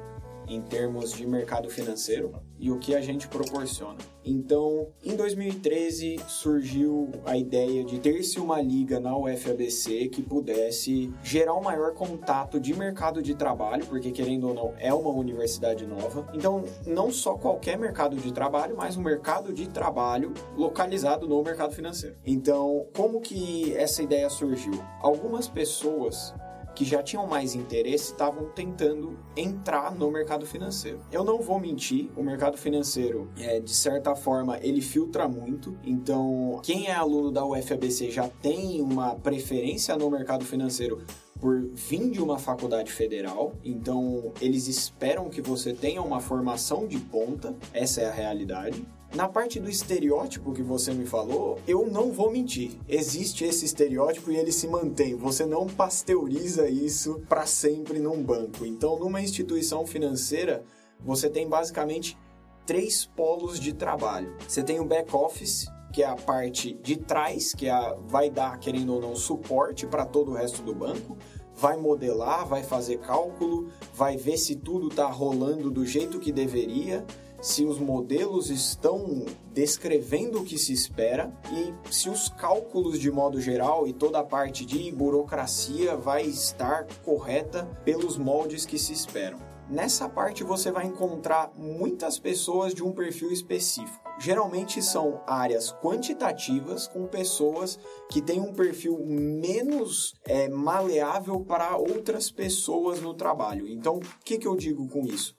em termos de mercado financeiro e o que a gente proporciona. Então, em 2013 surgiu a ideia de ter-se uma liga na UFABC que pudesse gerar um maior contato de mercado de trabalho, porque querendo ou não é uma universidade nova. Então, não só qualquer mercado de trabalho, mas um mercado de trabalho localizado no mercado financeiro. Então, como que essa ideia surgiu? Algumas pessoas que já tinham mais interesse estavam tentando entrar no mercado financeiro. Eu não vou mentir, o mercado financeiro, é, de certa forma, ele filtra muito. Então, quem é aluno da UFABC já tem uma preferência no mercado financeiro por vir de uma faculdade federal, então eles esperam que você tenha uma formação de ponta, essa é a realidade. Na parte do estereótipo que você me falou, eu não vou mentir. Existe esse estereótipo e ele se mantém. Você não pasteuriza isso para sempre num banco. Então, numa instituição financeira, você tem basicamente três polos de trabalho. Você tem o back office, que é a parte de trás, que é vai dar, querendo ou não, suporte para todo o resto do banco, vai modelar, vai fazer cálculo, vai ver se tudo está rolando do jeito que deveria, se os modelos estão descrevendo o que se espera e se os cálculos de modo geral e toda a parte de burocracia vai estar correta pelos moldes que se esperam. Nessa parte você vai encontrar muitas pessoas de um perfil específico. Geralmente são áreas quantitativas com pessoas que têm um perfil menos é, maleável para outras pessoas no trabalho. Então, o que, que eu digo com isso?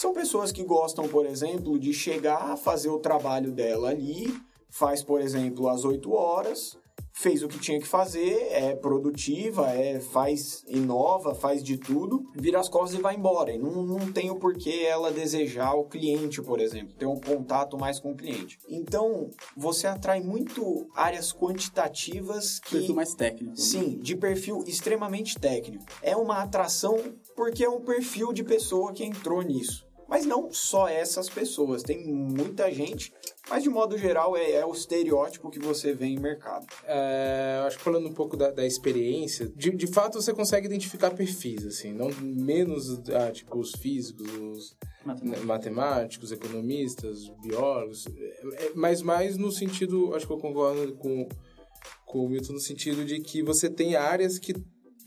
São pessoas que gostam, por exemplo, de chegar, fazer o trabalho dela ali, faz, por exemplo, às 8 horas, fez o que tinha que fazer, é produtiva, é faz inova, faz de tudo, vira as costas e vai embora. E não, não tem o porquê ela desejar o cliente, por exemplo, ter um contato mais com o cliente. Então, você atrai muito áreas quantitativas que... Perfil mais técnico. Né? Sim, de perfil extremamente técnico. É uma atração porque é um perfil de pessoa que entrou nisso. Mas não só essas pessoas, tem muita gente mas, de modo geral, é, é, o estereótipo que você vê em mercado. É, acho que falando um pouco da, da experiência, de, de fato você consegue identificar perfis, assim, não menos ah, tipo os físicos, os matemáticos, matemáticos economistas, biólogos, é, é, mas mais no sentido, acho que eu concordo com, com o Milton, no sentido de que você tem áreas que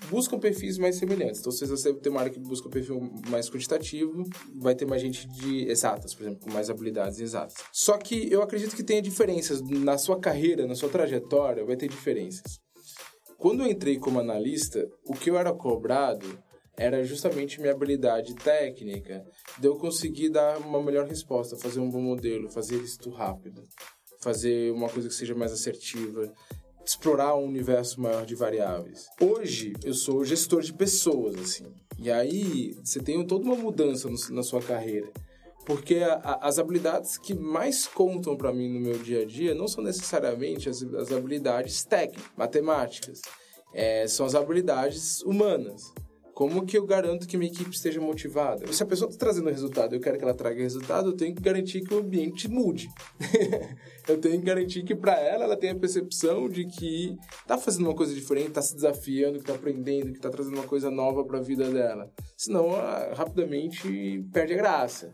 buscam perfis mais semelhantes. Então, se você tem uma área que busca um perfil mais quantitativo, vai ter mais gente de exatas, por exemplo, com mais habilidades exatas. Só que eu acredito que tenha diferenças na sua carreira, na sua trajetória, vai ter diferenças. Quando eu entrei como analista, o que eu era cobrado era justamente minha habilidade técnica de eu conseguir dar uma melhor resposta, fazer um bom modelo, fazer isso rápido, fazer uma coisa que seja mais assertiva, explorar um universo maior de variáveis. Hoje eu sou gestor de pessoas, assim. E aí você tem toda uma mudança no, na sua carreira. Porque a, a, as habilidades que mais contam para mim no meu dia a dia não são necessariamente as, as habilidades técnicas, matemáticas. É, são as habilidades humanas. Como que eu garanto que minha equipe esteja motivada? Se a pessoa está trazendo resultado eu quero que ela traga resultado, eu tenho que garantir que o ambiente mude. eu tenho que garantir que para ela ela tenha a percepção de que está fazendo uma coisa diferente, está se desafiando, que está aprendendo, que está trazendo uma coisa nova para a vida dela. Senão, ela, rapidamente perde a graça.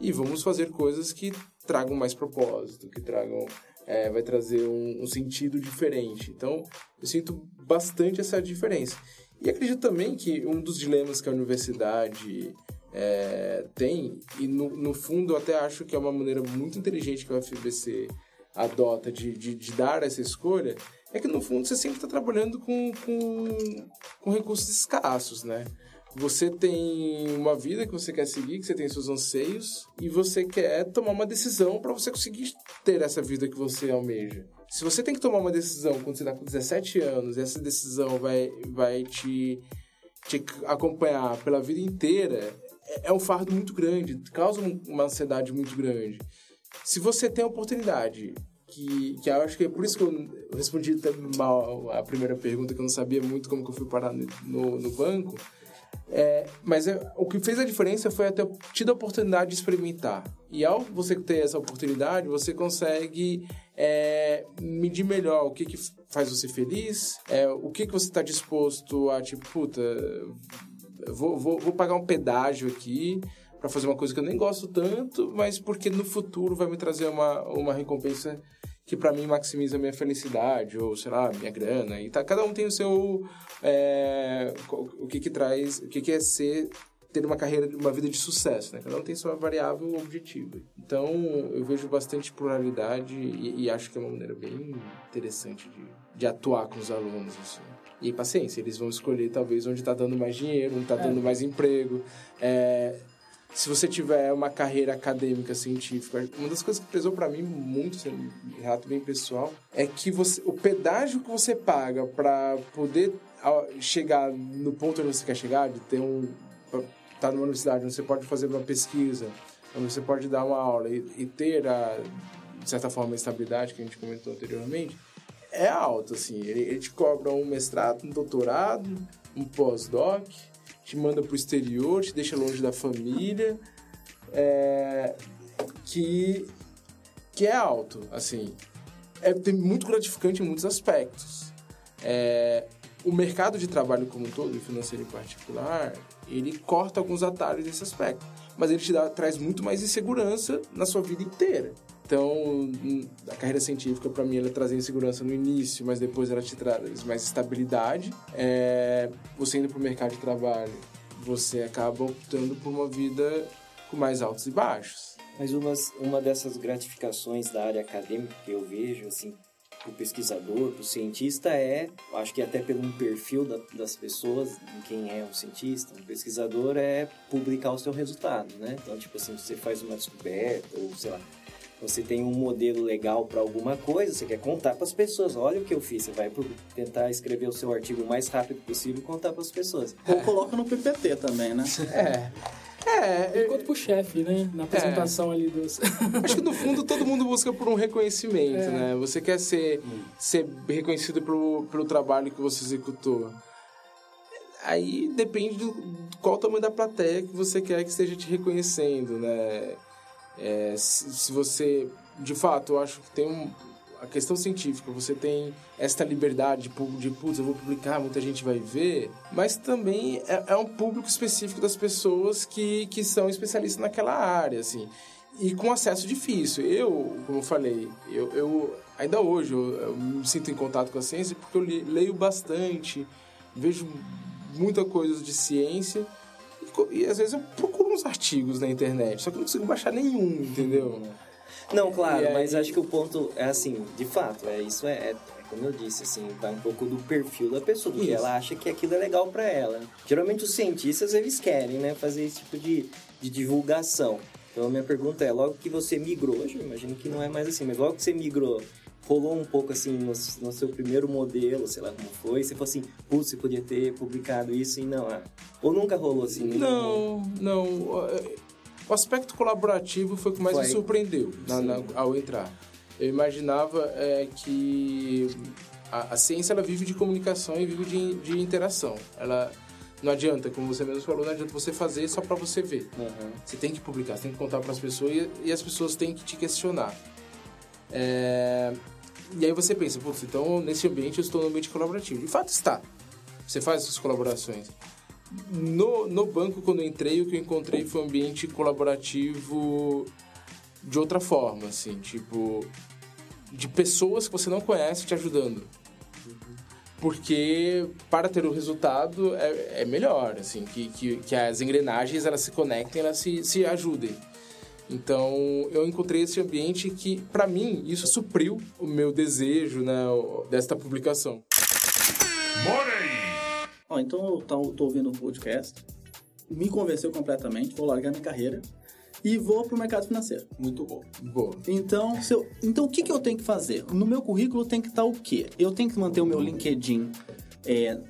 E vamos fazer coisas que tragam mais propósito, que tragam é, vai trazer um, um sentido diferente. Então, eu sinto bastante essa diferença. E acredito também que um dos dilemas que a universidade é, tem, e no, no fundo eu até acho que é uma maneira muito inteligente que a UFBC adota de, de, de dar essa escolha, é que no fundo você sempre está trabalhando com, com, com recursos escassos, né? Você tem uma vida que você quer seguir, que você tem seus anseios, e você quer tomar uma decisão para você conseguir ter essa vida que você almeja. Se você tem que tomar uma decisão quando você está com 17 anos, e essa decisão vai, vai te, te acompanhar pela vida inteira, é, é um fardo muito grande, causa uma ansiedade muito grande. Se você tem a oportunidade que, que eu acho que é por isso que eu respondi mal a primeira pergunta, que eu não sabia muito como que eu fui parar no, no banco. É, mas é, o que fez a diferença foi ter tido a oportunidade de experimentar. E ao você ter essa oportunidade, você consegue é, medir melhor o que, que faz você feliz, é, o que, que você está disposto a, tipo, puta, vou, vou, vou pagar um pedágio aqui para fazer uma coisa que eu nem gosto tanto, mas porque no futuro vai me trazer uma, uma recompensa que para mim maximiza a minha felicidade, ou sei lá, minha grana. E tá, cada um tem o seu. É, o que que traz. O que que é ser. Ter uma carreira, uma vida de sucesso, né? Cada um tem sua variável objetiva. Então, eu vejo bastante pluralidade e, e acho que é uma maneira bem interessante de, de atuar com os alunos. Assim. E paciência, eles vão escolher talvez onde está dando mais dinheiro, onde está é. dando mais emprego. É, se você tiver uma carreira acadêmica, científica, uma das coisas que pesou para mim muito, sendo um relato bem pessoal, é que você, o pedágio que você paga para poder chegar no ponto onde você quer chegar, de ter um. Estar tá numa universidade onde você pode fazer uma pesquisa, onde você pode dar uma aula e, e ter, a, de certa forma, a estabilidade que a gente comentou anteriormente, é alto, assim. Ele, ele te cobra um mestrado, um doutorado, um pós-doc, te manda pro exterior, te deixa longe da família, é, que, que é alto, assim. É muito gratificante em muitos aspectos. É, o mercado de trabalho como um todo, financeiro em particular, ele corta alguns atalhos desse aspecto. Mas ele te dá, traz muito mais insegurança na sua vida inteira. Então, a carreira científica, para mim, ela trazia insegurança no início, mas depois ela te traz mais estabilidade. É, você indo para o mercado de trabalho, você acaba optando por uma vida com mais altos e baixos. Mas uma, uma dessas gratificações da área acadêmica que eu vejo, assim, o pesquisador, o cientista é, acho que até pelo perfil da, das pessoas, em quem é um cientista, um pesquisador é publicar o seu resultado, né? Então, tipo assim, você faz uma descoberta ou, sei lá, você tem um modelo legal para alguma coisa, você quer contar para as pessoas, olha o que eu fiz, você vai tentar escrever o seu artigo o mais rápido possível e contar para as pessoas. Ou coloca no PPT também, né? É. É, Enquanto pro chefe, né? Na apresentação é. ali dos. Acho que no fundo todo mundo busca por um reconhecimento, é. né? Você quer ser, ser reconhecido pelo, pelo trabalho que você executou. Aí depende do qual o tamanho da plateia que você quer que esteja te reconhecendo, né? É, se, se, você, de fato, eu acho que tem um, a questão científica, você tem esta liberdade de, putz, eu vou publicar, muita gente vai ver, mas também é, é, um público específico das pessoas que, que são especialistas naquela área, assim. E com acesso difícil. Eu, como eu falei, eu, eu ainda hoje eu, eu, me sinto em contato com a ciência porque eu leio bastante, vejo muita coisa de ciência e às vezes eu procuro uns artigos na internet, só que eu não consigo baixar nenhum, entendeu? Não, claro, aí... mas acho que o ponto é assim, de fato, é isso é, é como eu disse, assim, vai um pouco do perfil da pessoa, porque ela acha que aquilo é legal para ela. Geralmente os cientistas, eles querem, né, fazer esse tipo de, de divulgação. Então a minha pergunta é, logo que você migrou, eu imagino que não é mais assim, mas logo que você migrou rolou um pouco assim no, no, seu primeiro modelo, sei lá como foi, você falou assim, putz, você podia ter publicado isso e não, ah, ou nunca rolou assim? Não, não. O aspecto colaborativo foi o que mais foi. me surpreendeu na, na, ao entrar. Eu imaginava é, que a, a, ciência ela vive de comunicação e vive de, de interação. Ela não adianta, como você mesmo falou, não adianta você fazer só para você ver. Uhum. Você tem que publicar, você tem que contar para as pessoas e, e, as pessoas têm que te questionar. É, e aí você pensa, putz, então nesse ambiente eu estou no ambiente colaborativo. De fato está. Você faz essas colaborações. No, no banco, quando entrei, o que eu encontrei foi um ambiente colaborativo de outra forma, assim, tipo, de pessoas que você não conhece te ajudando. Porque para ter o resultado é, é melhor, assim, que, que, que as engrenagens elas se conectem, elas se, se ajudem. Então, eu encontrei esse ambiente que, para mim, isso supriu o meu desejo, né, desta publicação. Ó, então eu tô, tô ouvindo o podcast, me convenceu completamente, vou largar minha carreira e vou para o mercado financeiro. Muito bom. Boa. Então, eu, então o que, que eu tenho que fazer? No meu currículo tem que estar o quê? Eu tenho que manter o meu LinkedIn é,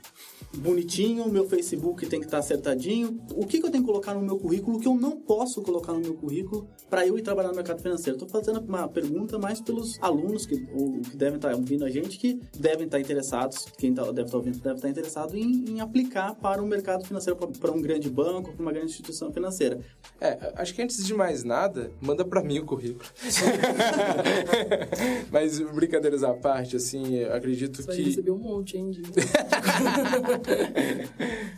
bonitinho, meu Facebook tem que estar acertadinho. O que, que eu tenho que colocar no meu currículo que eu não posso colocar no meu currículo para eu ir trabalhar no mercado financeiro? Estou fazendo uma pergunta mais pelos alunos que, ou, que devem estar ouvindo a gente, que devem estar interessados, quem tá, deve estar ouvindo deve estar interessado em, em aplicar para o mercado financeiro, para um grande banco, para uma grande instituição financeira. É, acho que antes de mais nada, manda para mim o currículo. Mas brincadeiras à parte, assim, acredito Você que... Você recebeu um monte, hein?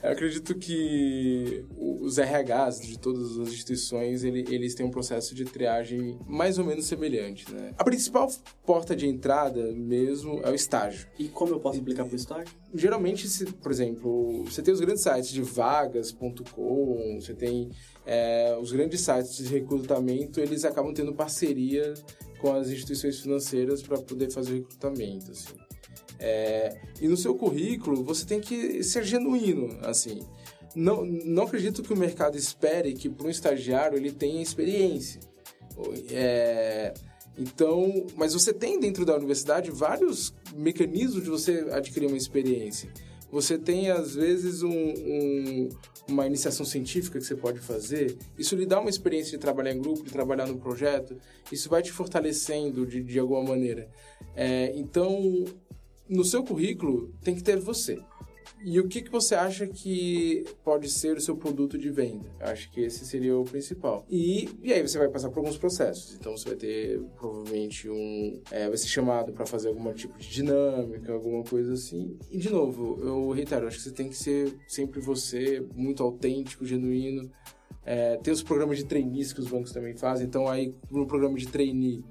Eu acredito que os RHs de todas as instituições, eles têm um processo de triagem mais ou menos semelhante, né? A principal porta de entrada mesmo é o estágio. E como eu posso aplicar para o estágio? Geralmente, se, por exemplo, você tem os grandes sites de vagas.com, você tem é, os grandes sites de recrutamento, eles acabam tendo parceria com as instituições financeiras para poder fazer o recrutamento, assim. É, e no seu currículo você tem que ser genuíno, assim. Não, não acredito que o mercado espere que para um estagiário ele tenha experiência. É, então, mas você tem dentro da universidade vários mecanismos de você adquirir uma experiência. Você tem, às vezes, um, um, uma iniciação científica que você pode fazer. Isso lhe dá uma experiência de trabalhar em grupo, de trabalhar no projeto. Isso vai te fortalecendo de, de alguma maneira. É, então, no seu currículo, tem que ter você. E o que, que você acha que pode ser o seu produto de venda? Eu acho que esse seria o principal. E, e aí você vai passar por alguns processos. Então você vai ter provavelmente um. É, vai ser chamado para fazer algum tipo de dinâmica, alguma coisa assim. E de novo, eu reitero, acho que você tem que ser sempre você, muito autêntico, genuíno. É, tem os programas de trainees que os bancos também fazem. Então aí no programa de trainee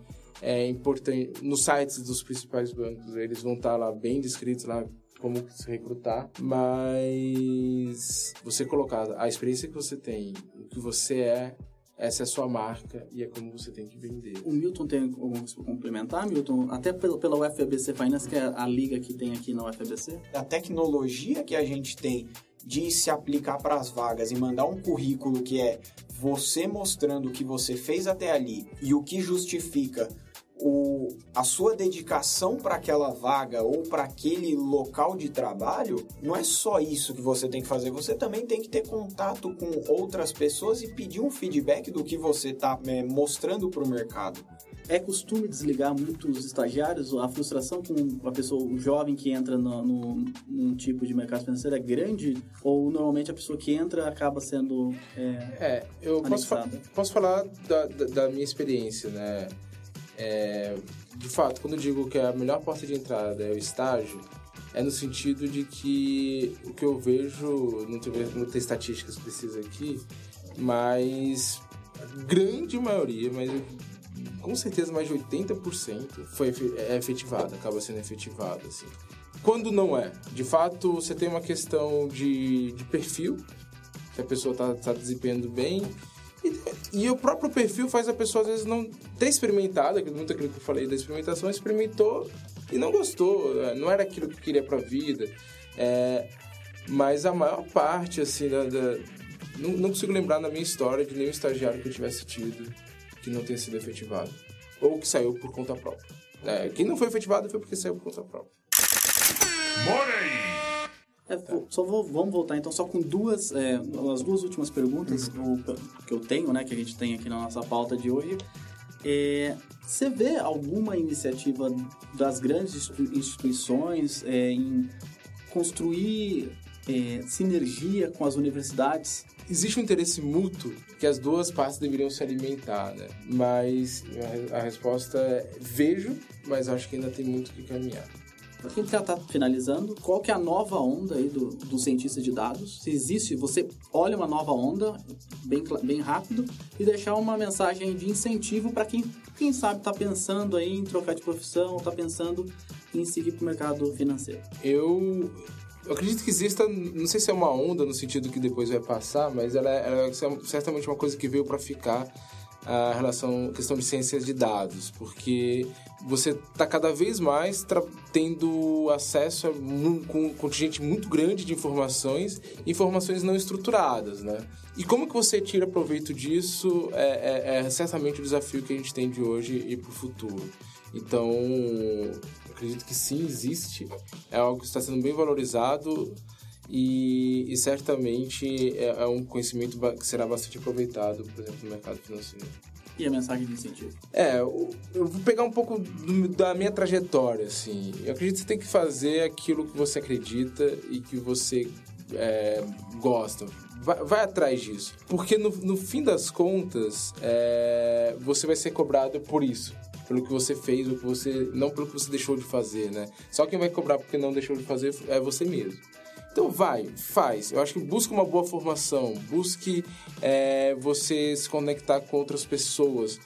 é importante nos sites dos principais bancos eles vão estar lá bem descritos lá como se recrutar, mas você colocar a experiência que você tem, o que você é, essa é a sua marca e é como você tem que vender. O Milton tem alguma coisa para complementar, Milton? Até pela, UFABC Finance, que é a liga que tem aqui na UFABC? A tecnologia que a gente tem de se aplicar para as vagas e mandar um currículo que é você mostrando o que você fez até ali e o que justifica o, a sua dedicação para aquela vaga ou para aquele local de trabalho, não é só isso que você tem que fazer, você também tem que ter contato com outras pessoas e pedir um feedback do que você está é, mostrando para o mercado. É costume desligar muitos estagiários? A frustração com uma pessoa um jovem que entra no, no, num tipo de mercado financeiro é grande? Ou normalmente a pessoa que entra acaba sendo. É, é eu posso, fa posso falar da, da, da minha experiência, né? É, de fato, quando eu digo que a melhor porta de entrada é o estágio, é no sentido de que o que eu vejo, não tenho, estatísticas precisas aqui, mas a grande maioria, mas com certeza mais de 80% foi, é efetivado, acaba sendo efetivado, assim. Quando não é, de fato, você tem uma questão de, de perfil, que a pessoa está tá desempenhando bem, e, e, o próprio perfil faz a pessoa, às vezes, não ter experimentado, muito aquilo que eu falei da experimentação, experimentou e não gostou, né? não era aquilo que queria para a vida. É, mas a maior parte, assim, da, da não, não, consigo lembrar na minha história de nenhum estagiário que eu tivesse tido que não tenha sido efetivado. Ou que saiu por conta própria. É, quem não foi efetivado foi porque saiu por conta própria. É, só vou, vamos voltar então só com duas, é, as duas últimas perguntas uhum. que, eu, que eu tenho, né, que a gente tem aqui na nossa pauta de hoje. É, você vê alguma iniciativa das grandes instituições é, em construir é, sinergia com as universidades? Existe um interesse mútuo que as duas partes deveriam se alimentar, né? Mas a, a resposta é vejo, mas acho que ainda tem muito que caminhar. Para quem já está finalizando, qual que é a nova onda aí do, do cientista de dados? Se existe, você olha uma nova onda bem, bem rápido e deixar uma mensagem de incentivo para quem, quem sabe está pensando aí em trocar de profissão, está pensando em seguir para o mercado financeiro. Eu eu acredito que exista, não sei se é uma onda no sentido que depois vai passar, mas ela é, ela é certamente uma coisa que veio para ficar a relação, questão de ciências de dados, porque você está cada vez mais tendo acesso a um, um contingente muito grande de informações, informações não estruturadas, né? E como que você tira proveito disso é, é, é certamente o desafio que a gente tem de hoje e para o futuro. Então, acredito que sim, existe, é algo que está sendo bem valorizado e, e certamente é, é um conhecimento que será bastante aproveitado, por exemplo, no mercado financeiro. E a mensagem de incentivo? É, eu, eu vou pegar um pouco do, da minha trajetória, assim. Eu acredito que você tem que fazer aquilo que você acredita e que você é, gosta. Vai, vai, atrás disso. Porque no, no fim das contas, é, você vai ser cobrado por isso. Pelo que você fez, ou que você. Não pelo que você deixou de fazer, né? Só quem vai cobrar porque não deixou de fazer é você mesmo. Então vai, faz. Eu acho que busque uma boa formação, busque é, você se conectar com outras pessoas,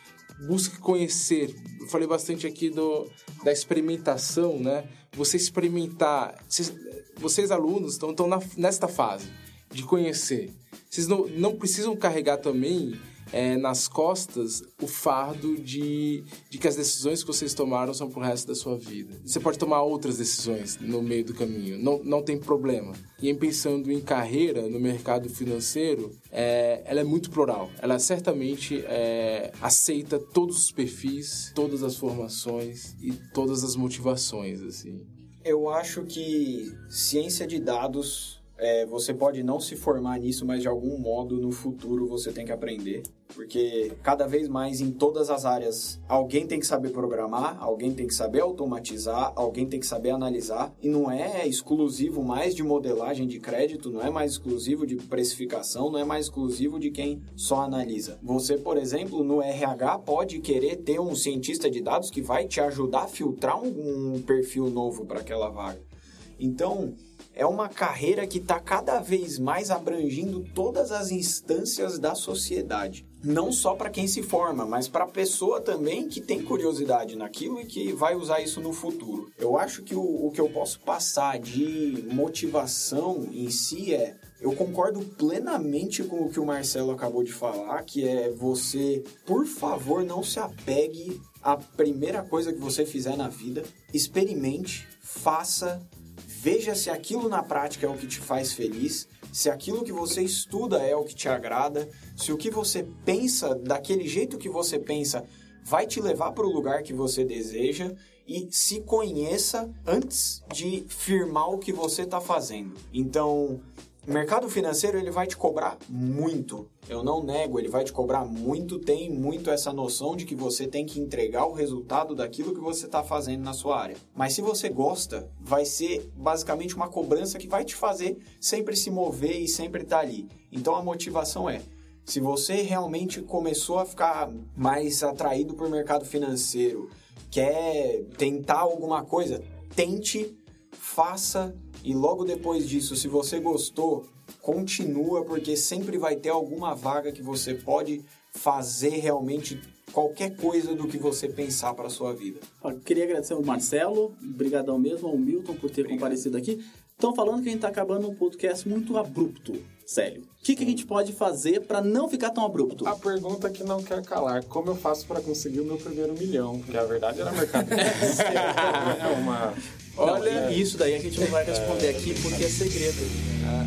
busque conhecer. Eu falei bastante aqui do, da experimentação, né? Você experimentar. Vocês, vocês alunos estão, estão nesta fase de conhecer. Vocês não, não precisam carregar também é, nas costas o fardo de, de que as decisões que vocês tomaram são pro resto da sua vida. Você pode tomar outras decisões no meio do caminho, não, não tem problema. E em pensando em carreira no mercado financeiro, é, ela é muito plural. Ela certamente é, aceita todos os perfis, todas as formações e todas as motivações, assim. Eu acho que ciência de dados é, você pode não se formar nisso, mas de algum modo no futuro você tem que aprender. Porque cada vez mais em todas as áreas alguém tem que saber programar, alguém tem que saber automatizar, alguém tem que saber analisar. E não é exclusivo mais de modelagem de crédito, não é mais exclusivo de precificação, não é mais exclusivo de quem só analisa. Você, por exemplo, no RH pode querer ter um cientista de dados que vai te ajudar a filtrar um, um perfil novo para aquela vaga. Então, é uma carreira que está cada vez mais abrangindo todas as instâncias da sociedade. Não só para quem se forma, mas para a pessoa também que tem curiosidade naquilo e que vai usar isso no futuro. Eu acho que o, o que eu posso passar de motivação em si é eu concordo plenamente com o que o Marcelo acabou de falar, que é você, por favor, não se apegue à primeira coisa que você fizer na vida. Experimente, faça, Veja se aquilo na prática é o que te faz feliz, se aquilo que você estuda é o que te agrada, se o que você pensa daquele jeito que você pensa vai te levar para o lugar que você deseja e se conheça antes de firmar o que você está fazendo. Então, o mercado financeiro ele vai te cobrar muito. Eu não nego, ele vai te cobrar muito. Tem muito essa noção de que você tem que entregar o resultado daquilo que você está fazendo na sua área. Mas se você gosta, vai ser basicamente uma cobrança que vai te fazer sempre se mover e sempre estar tá ali. Então a motivação é: se você realmente começou a ficar mais atraído por mercado financeiro, quer tentar alguma coisa, tente, faça e logo depois disso, se você gostou, continua, porque sempre vai ter alguma vaga que você pode fazer realmente qualquer coisa do que você pensar para sua vida. Eu queria agradecer ao Marcelo, brigadão mesmo, ao Milton por ter Obrigado. comparecido aqui. Estão falando que a gente está acabando um podcast muito abrupto, sério. O que, que a gente pode fazer para não ficar tão abrupto? A pergunta que não quer calar: como eu faço para conseguir o meu primeiro milhão? Porque a verdade era mercado. é uma Olha, isso daí a gente não vai responder aqui porque é segredo. Ah,